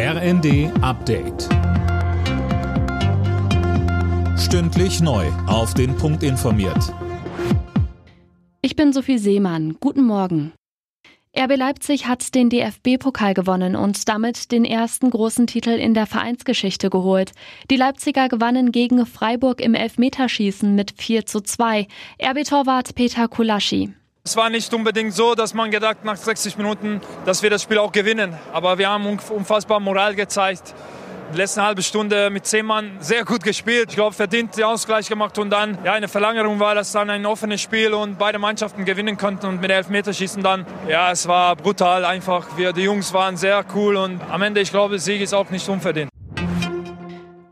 RND Update. Stündlich neu. Auf den Punkt informiert. Ich bin Sophie Seemann. Guten Morgen. RB Leipzig hat den DFB-Pokal gewonnen und damit den ersten großen Titel in der Vereinsgeschichte geholt. Die Leipziger gewannen gegen Freiburg im Elfmeterschießen mit 4 zu 2. RB-Torwart Peter Kulaschi. Es war nicht unbedingt so, dass man gedacht nach 60 Minuten, dass wir das Spiel auch gewinnen. Aber wir haben unfassbar Moral gezeigt. Die letzte halbe Stunde mit zehn Mann sehr gut gespielt. Ich glaube, verdient den Ausgleich gemacht und dann ja, eine Verlängerung war das dann ein offenes Spiel und beide Mannschaften gewinnen konnten und mit Elfmeterschießen dann. Ja, es war brutal einfach. Wir, die Jungs waren sehr cool und am Ende, ich glaube, der Sieg ist auch nicht unverdient.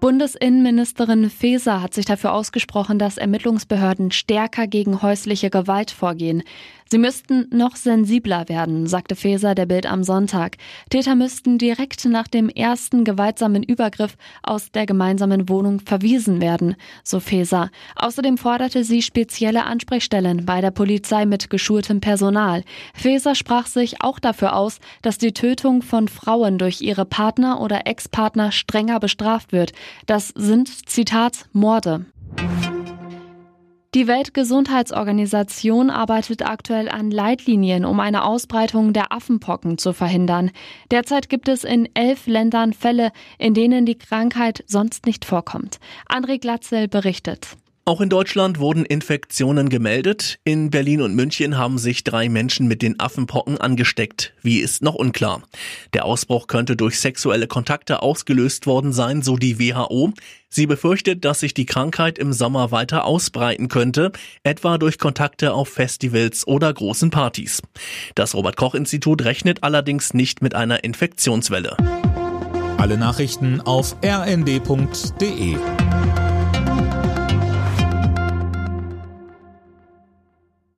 Bundesinnenministerin Faeser hat sich dafür ausgesprochen, dass Ermittlungsbehörden stärker gegen häusliche Gewalt vorgehen. Sie müssten noch sensibler werden, sagte Faeser der Bild am Sonntag. Täter müssten direkt nach dem ersten gewaltsamen Übergriff aus der gemeinsamen Wohnung verwiesen werden, so Faeser. Außerdem forderte sie spezielle Ansprechstellen bei der Polizei mit geschultem Personal. Faeser sprach sich auch dafür aus, dass die Tötung von Frauen durch ihre Partner oder Ex-Partner strenger bestraft wird. Das sind, Zitat, Morde. Die Weltgesundheitsorganisation arbeitet aktuell an Leitlinien, um eine Ausbreitung der Affenpocken zu verhindern. Derzeit gibt es in elf Ländern Fälle, in denen die Krankheit sonst nicht vorkommt. André Glatzel berichtet. Auch in Deutschland wurden Infektionen gemeldet. In Berlin und München haben sich drei Menschen mit den Affenpocken angesteckt. Wie ist noch unklar. Der Ausbruch könnte durch sexuelle Kontakte ausgelöst worden sein, so die WHO. Sie befürchtet, dass sich die Krankheit im Sommer weiter ausbreiten könnte, etwa durch Kontakte auf Festivals oder großen Partys. Das Robert Koch Institut rechnet allerdings nicht mit einer Infektionswelle. Alle Nachrichten auf rnd.de